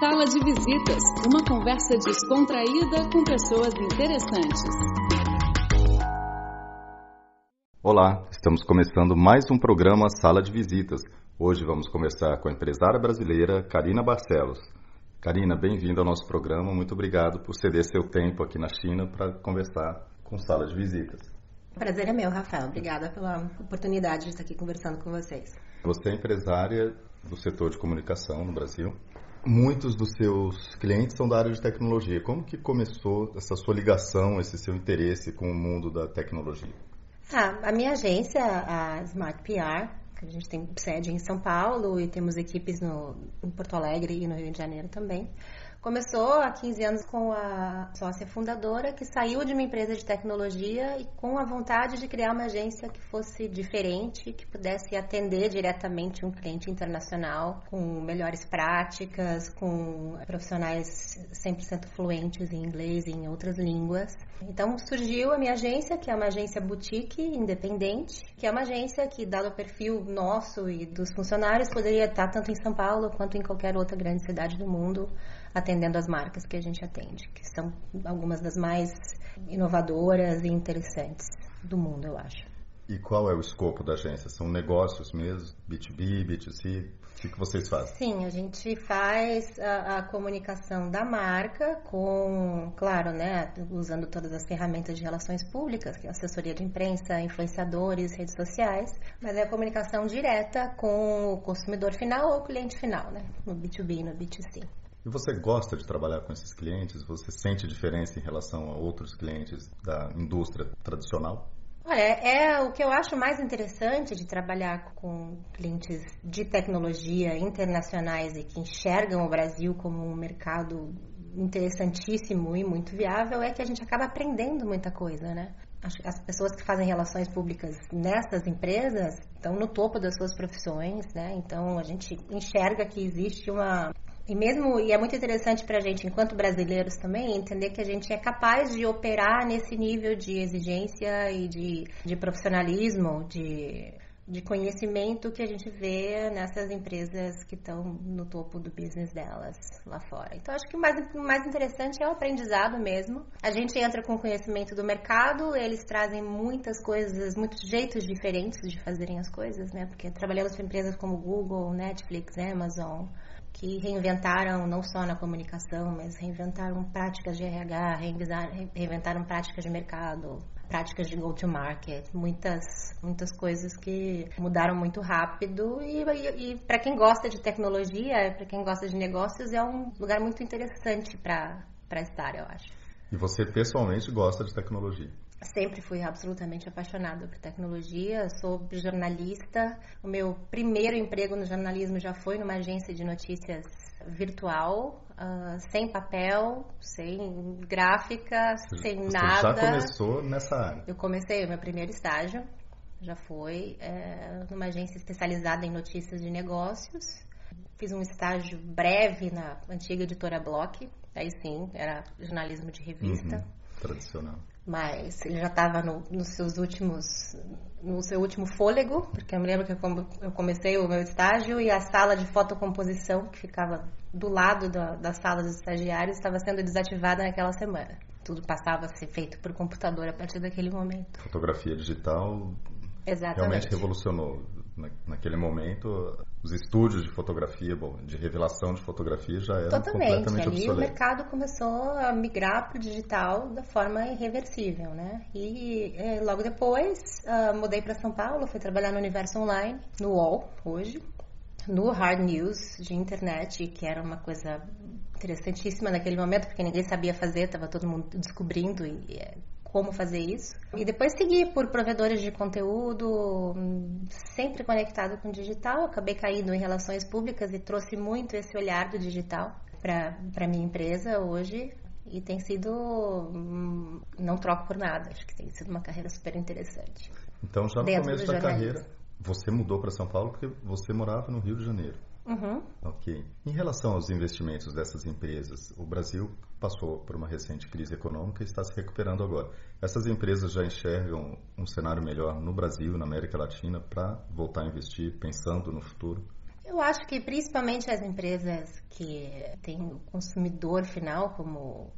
Sala de Visitas, uma conversa descontraída com pessoas interessantes. Olá, estamos começando mais um programa Sala de Visitas. Hoje vamos conversar com a empresária brasileira Karina Barcelos. Karina, bem-vinda ao nosso programa. Muito obrigado por ceder seu tempo aqui na China para conversar com Sala de Visitas. Prazer é meu, Rafael. Obrigada pela oportunidade de estar aqui conversando com vocês. Você é empresária do setor de comunicação no Brasil muitos dos seus clientes são da área de tecnologia. Como que começou essa sua ligação, esse seu interesse com o mundo da tecnologia? Ah, a minha agência, a Smart PR, a gente tem sede em São Paulo e temos equipes no, em Porto Alegre e no Rio de Janeiro também. Começou há 15 anos com a sócia fundadora que saiu de uma empresa de tecnologia e com a vontade de criar uma agência que fosse diferente, que pudesse atender diretamente um cliente internacional com melhores práticas, com profissionais 100% fluentes em inglês e em outras línguas. Então surgiu a minha agência, que é uma agência boutique independente, que é uma agência que, dado o perfil nosso e dos funcionários, poderia estar tanto em São Paulo quanto em qualquer outra grande cidade do mundo atendendo as marcas que a gente atende, que são algumas das mais inovadoras e interessantes do mundo, eu acho. E qual é o escopo da agência? São negócios mesmo? B2B, B2C? O que, que vocês fazem? Sim, a gente faz a, a, comunicação da marca com, claro, né, usando todas as ferramentas de relações públicas, que é assessoria de imprensa, influenciadores, redes sociais, mas é a comunicação direta com o consumidor final ou cliente final, né, no B2B e no B2C. E você gosta de trabalhar com esses clientes? Você sente diferença em relação a outros clientes da indústria tradicional? Olha, é o que eu acho mais interessante de trabalhar com clientes de tecnologia internacionais e que enxergam o Brasil como um mercado interessantíssimo e muito viável é que a gente acaba aprendendo muita coisa, né? As pessoas que fazem relações públicas nessas empresas estão no topo das suas profissões, né? Então a gente enxerga que existe uma e mesmo, e é muito interessante para a gente, enquanto brasileiros também, entender que a gente é capaz de operar nesse nível de exigência e de, de profissionalismo, de, de conhecimento que a gente vê nessas empresas que estão no topo do business delas lá fora. Então, acho que o mais, o mais interessante é o aprendizado mesmo. A gente entra com conhecimento do mercado, eles trazem muitas coisas, muitos jeitos diferentes de fazerem as coisas, né? Porque trabalhamos com empresas como Google, Netflix, Amazon, que reinventaram não só na comunicação, mas reinventaram práticas de RH, reinventaram práticas de mercado, práticas de go-to-market, muitas, muitas coisas que mudaram muito rápido e, e, e para quem gosta de tecnologia, para quem gosta de negócios, é um lugar muito interessante para estar, eu acho. E você pessoalmente gosta de tecnologia? Sempre fui absolutamente apaixonada por tecnologia, sou jornalista. O meu primeiro emprego no jornalismo já foi numa agência de notícias virtual, uh, sem papel, sem gráfica, você, sem você nada. já começou nessa área? Eu comecei o meu primeiro estágio, já foi é, numa agência especializada em notícias de negócios. Fiz um estágio breve na antiga editora Block, aí sim, era jornalismo de revista. Uhum, tradicional mas ele já estava no, nos seus últimos no seu último fôlego porque eu me lembro que eu comecei o meu estágio e a sala de fotocomposição que ficava do lado da, da sala dos estagiários estava sendo desativada naquela semana. Tudo passava a ser feito por computador a partir daquele momento. Fotografia digital Exatamente. realmente revolucionou naquele momento, os estúdios de fotografia, bom, de revelação de fotografia já eram Totalmente. completamente Ali obsoletos. o mercado começou a migrar para o digital da forma irreversível, né? E é, logo depois uh, mudei para São Paulo, fui trabalhar no Universo Online, no UOL, hoje, no Hard News de internet, que era uma coisa interessantíssima naquele momento, porque ninguém sabia fazer, estava todo mundo descobrindo e é, como fazer isso. E depois segui por provedores de conteúdo, sempre conectado com o digital. Acabei caindo em relações públicas e trouxe muito esse olhar do digital para minha empresa hoje. E tem sido. Hum, não troco por nada. Acho que tem sido uma carreira super interessante. Então, já no começo da carreira, você mudou para São Paulo porque você morava no Rio de Janeiro. Uhum. Ok. Em relação aos investimentos dessas empresas, o Brasil passou por uma recente crise econômica e está se recuperando agora. Essas empresas já enxergam um cenário melhor no Brasil, na América Latina, para voltar a investir, pensando no futuro? Eu acho que principalmente as empresas que têm o consumidor final como,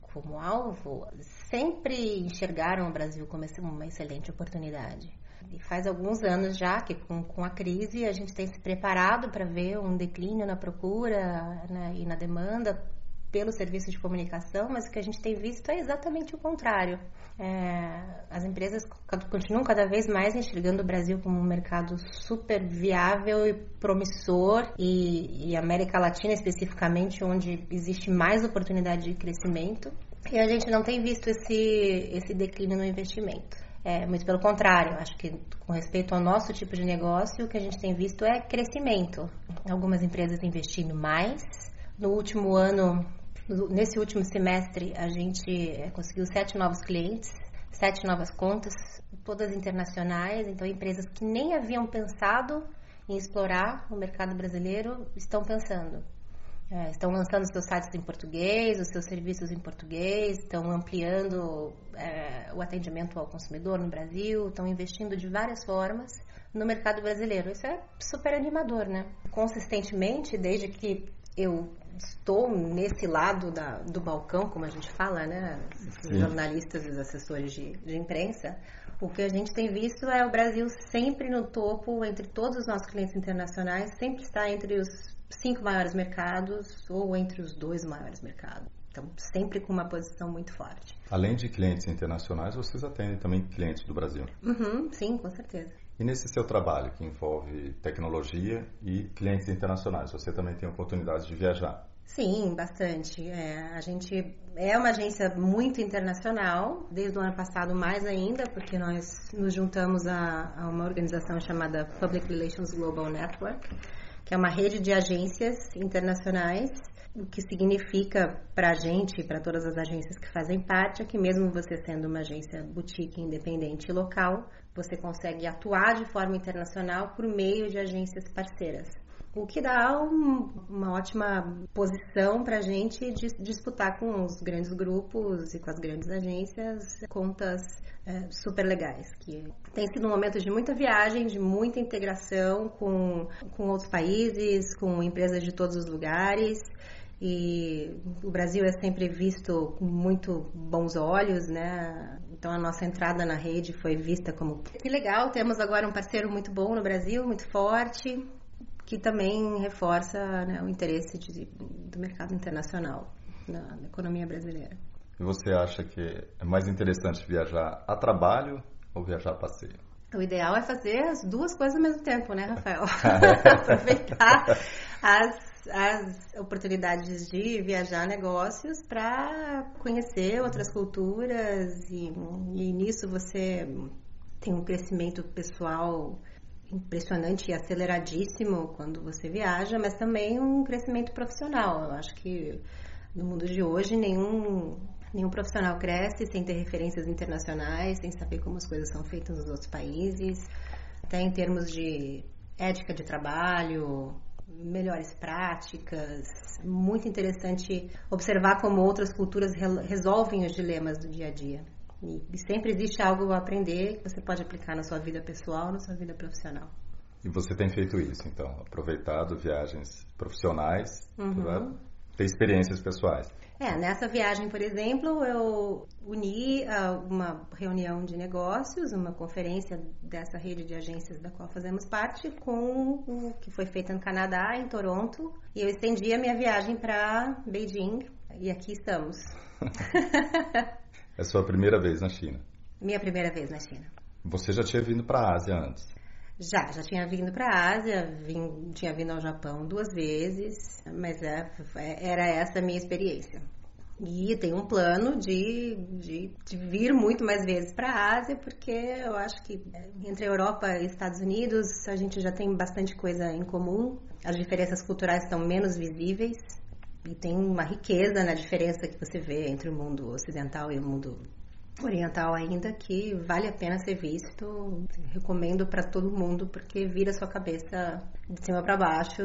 como alvo sempre enxergaram o Brasil como uma excelente oportunidade. E faz alguns anos já que com, com a crise a gente tem se preparado para ver um declínio na procura né, e na demanda pelo serviço de comunicação, mas o que a gente tem visto é exatamente o contrário. É, as empresas continuam cada vez mais enxergando o Brasil como um mercado super viável e promissor, e, e América Latina especificamente, onde existe mais oportunidade de crescimento. E a gente não tem visto esse, esse declínio no investimento. É, muito pelo contrário, acho que com respeito ao nosso tipo de negócio, o que a gente tem visto é crescimento. Algumas empresas investindo mais. No último ano, nesse último semestre, a gente é, conseguiu sete novos clientes, sete novas contas, todas internacionais, então empresas que nem haviam pensado em explorar o mercado brasileiro estão pensando. É, estão lançando seus sites em português, os seus serviços em português, estão ampliando é, o atendimento ao consumidor no Brasil, estão investindo de várias formas no mercado brasileiro. Isso é super animador, né? Consistentemente, desde que eu estou nesse lado da, do balcão, como a gente fala, né? Os jornalistas e os assessores de, de imprensa, o que a gente tem visto é o Brasil sempre no topo, entre todos os nossos clientes internacionais, sempre está entre os cinco maiores mercados ou entre os dois maiores mercados. Então, sempre com uma posição muito forte. Além de clientes internacionais, vocês atendem também clientes do Brasil? Uhum, sim, com certeza. E nesse seu trabalho que envolve tecnologia e clientes internacionais, você também tem a oportunidade de viajar? Sim, bastante. É, a gente é uma agência muito internacional, desde o ano passado mais ainda, porque nós nos juntamos a, a uma organização chamada Public Relations Global Network, que é uma rede de agências internacionais, o que significa para a gente e para todas as agências que fazem parte é que mesmo você sendo uma agência boutique independente local, você consegue atuar de forma internacional por meio de agências parceiras. O que dá um, uma ótima posição para a gente disputar com os grandes grupos e com as grandes agências contas é, super legais. Que tem sido um momento de muita viagem, de muita integração com, com outros países, com empresas de todos os lugares. E o Brasil é sempre visto com muito bons olhos, né? Então a nossa entrada na rede foi vista como que legal, temos agora um parceiro muito bom no Brasil, muito forte, que também reforça né, o interesse de, do mercado internacional na, na economia brasileira. E você acha que é mais interessante viajar a trabalho ou viajar a passeio? O ideal é fazer as duas coisas ao mesmo tempo, né, Rafael? Aproveitar as, as oportunidades de viajar negócios para conhecer outras culturas e, e nisso você tem um crescimento pessoal impressionante e aceleradíssimo quando você viaja, mas também um crescimento profissional. Eu acho que no mundo de hoje nenhum nenhum profissional cresce sem ter referências internacionais, sem saber como as coisas são feitas nos outros países, até em termos de ética de trabalho, melhores práticas. Muito interessante observar como outras culturas resolvem os dilemas do dia a dia. E, sempre existe algo a aprender que você pode aplicar na sua vida pessoal, na sua vida profissional. E você tem feito isso, então, aproveitado viagens profissionais uhum. para ter experiências pessoais. É, nessa viagem, por exemplo, eu uni uh, uma reunião de negócios, uma conferência dessa rede de agências da qual fazemos parte, com o que foi feita no Canadá, em Toronto, e eu estendi a minha viagem para Beijing, e aqui estamos. É sua primeira vez na China? Minha primeira vez na China. Você já tinha vindo para a Ásia antes? Já, já tinha vindo para a Ásia, vim, tinha vindo ao Japão duas vezes, mas é, é era essa a minha experiência. E tem um plano de, de, de vir muito mais vezes para a Ásia, porque eu acho que é, entre Europa e Estados Unidos a gente já tem bastante coisa em comum. As diferenças culturais estão menos visíveis, e tem uma riqueza na diferença que você vê entre o mundo ocidental e o mundo oriental ainda que vale a pena ser visto. Recomendo para todo mundo porque vira sua cabeça de cima para baixo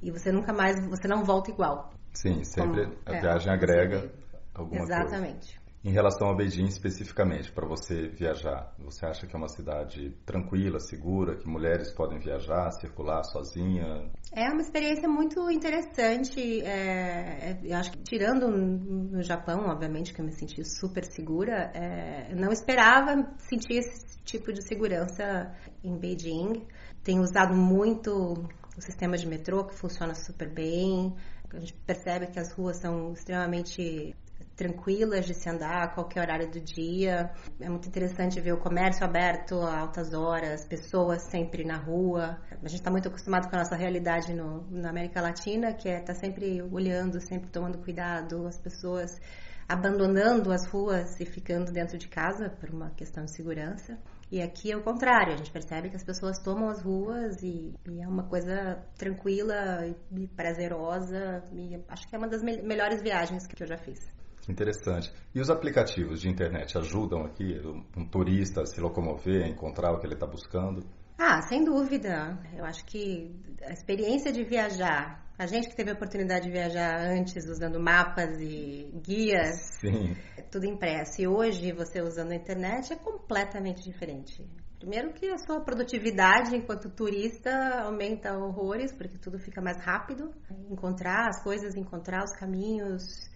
e você nunca mais, você não volta igual. Sim, sempre Como, a é, viagem agrega alguma Exatamente. coisa. Em relação a Beijing especificamente, para você viajar, você acha que é uma cidade tranquila, segura, que mulheres podem viajar, circular sozinha? É uma experiência muito interessante. É, é, eu acho que tirando no Japão, obviamente, que eu me senti super segura, é, não esperava sentir esse tipo de segurança em Beijing. Tenho usado muito o sistema de metrô, que funciona super bem. A gente percebe que as ruas são extremamente tranquilas de se andar a qualquer horário do dia. É muito interessante ver o comércio aberto a altas horas, pessoas sempre na rua. A gente está muito acostumado com a nossa realidade no, na América Latina, que é estar tá sempre olhando, sempre tomando cuidado, as pessoas abandonando as ruas e ficando dentro de casa por uma questão de segurança. E aqui é o contrário, a gente percebe que as pessoas tomam as ruas e, e é uma coisa tranquila e, prazerosa. E acho que é uma das me melhores viagens que eu já fiz. Interessante. E os aplicativos de internet ajudam aqui um turista a se locomover, a encontrar o que ele está buscando? Ah, sem dúvida. Eu acho que a experiência de viajar, a gente que teve a oportunidade de viajar antes usando mapas e guias, Sim. tudo impresso. E hoje você usando a internet é completamente diferente. Primeiro que a sua produtividade enquanto turista aumenta horrores, porque tudo fica mais rápido. Encontrar as coisas, encontrar os caminhos,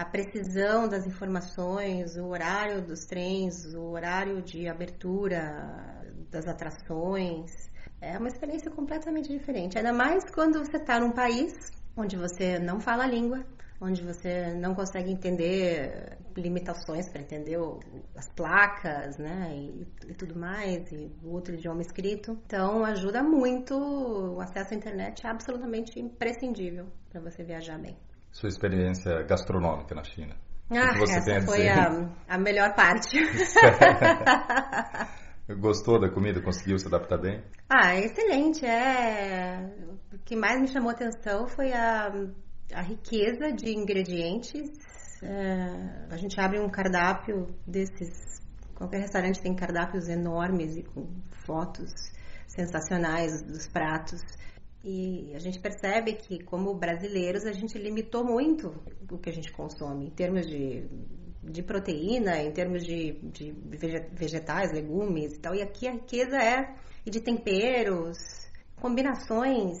a precisão das informações, o horário dos trens, o horário de abertura das atrações. É uma experiência completamente diferente. Ainda mais quando você está num país onde você não fala a língua, onde você não consegue entender limitações para entender as placas, né, e, e, tudo mais, e o outro idioma escrito. Então, ajuda muito. O acesso à internet é absolutamente imprescindível para você viajar bem sua experiência gastronômica na China. Ah, essa foi a, a melhor parte. Gostou da comida? Conseguiu se adaptar bem? Ah, excelente. É... O que mais me chamou atenção foi a, a riqueza de ingredientes. É... A gente abre um cardápio desses. Qualquer restaurante tem cardápios enormes e com fotos sensacionais dos pratos. E a gente percebe que, como brasileiros, a gente limitou muito o que a gente consome em termos de, de proteína, em termos de, de vegetais, legumes e tal. E aqui a riqueza é e de temperos, combinações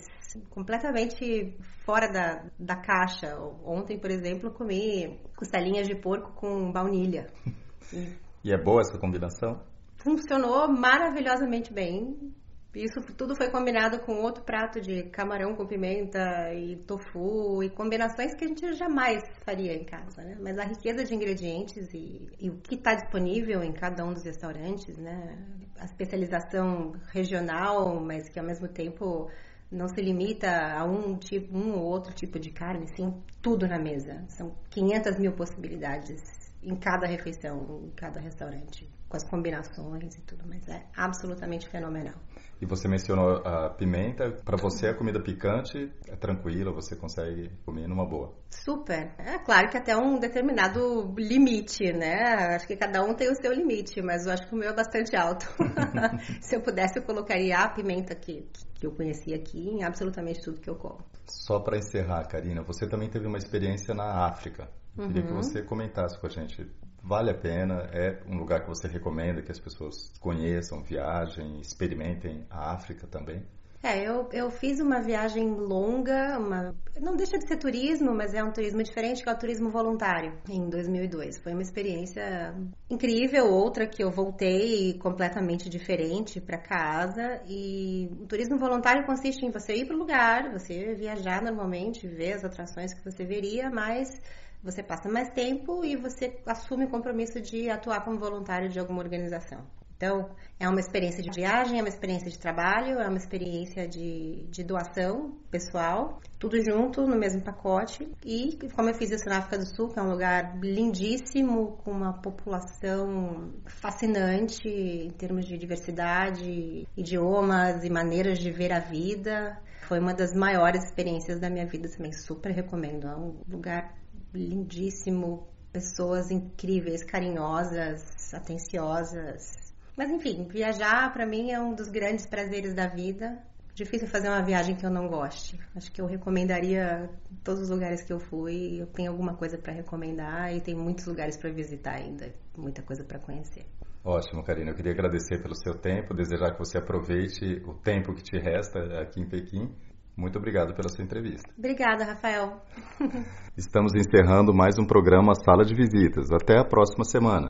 completamente fora da, da caixa. Ontem, por exemplo, comi costelinhas de porco com baunilha. E é boa essa combinação? Funcionou maravilhosamente bem. Isso tudo foi combinado com outro prato de camarão com pimenta e tofu e combinações que a gente jamais faria em casa, né? Mas a riqueza de ingredientes e, e o que está disponível em cada um dos restaurantes, né? A especialização regional, mas que ao mesmo tempo não se limita a um tipo, um ou outro tipo de carne, sim, tudo na mesa. São 500 mil possibilidades em cada refeição, em cada restaurante, com as combinações e tudo, mas é absolutamente fenomenal. E você mencionou a pimenta. Para você, a comida picante é tranquila, você consegue comer numa boa. Super. É claro que até um determinado limite, né? Acho que cada um tem o seu limite, mas eu acho que o meu é bastante alto. Se eu pudesse, eu colocaria a pimenta que, que eu conheci aqui em absolutamente tudo que eu como. Só para encerrar, Karina, você também teve uma experiência na África. Eu queria uhum. que você comentasse com a gente vale a pena, é um lugar que você recomenda que as pessoas conheçam, viajem, experimentem a África também? É, eu, eu fiz uma viagem longa, uma, não deixa de ser turismo, mas é um turismo diferente, que é o turismo voluntário, em 2002. Foi uma experiência incrível, outra que eu voltei completamente diferente para casa. E o turismo voluntário consiste em você ir para o lugar, você viajar normalmente, ver as atrações que você veria, mas você passa mais tempo e você assume o compromisso de atuar como voluntário de alguma organização. Então, é uma experiência de viagem, é uma experiência de trabalho, é uma experiência de, de doação pessoal, tudo junto no mesmo pacote. E, como eu fiz isso na África do Sul, que é um lugar lindíssimo, com uma população fascinante em termos de diversidade, idiomas e maneiras de ver a vida, foi uma das maiores experiências da minha vida também. Super recomendo. É um lugar lindíssimo, pessoas incríveis, carinhosas, atenciosas. Mas enfim, viajar para mim é um dos grandes prazeres da vida difícil fazer uma viagem que eu não goste. Acho que eu recomendaria todos os lugares que eu fui. Eu tenho alguma coisa para recomendar e tem muitos lugares para visitar ainda, muita coisa para conhecer. Ótimo, Karina. Eu queria agradecer pelo seu tempo, desejar que você aproveite o tempo que te resta aqui em Pequim. Muito obrigado pela sua entrevista. Obrigada, Rafael. Estamos encerrando mais um programa Sala de Visitas. Até a próxima semana.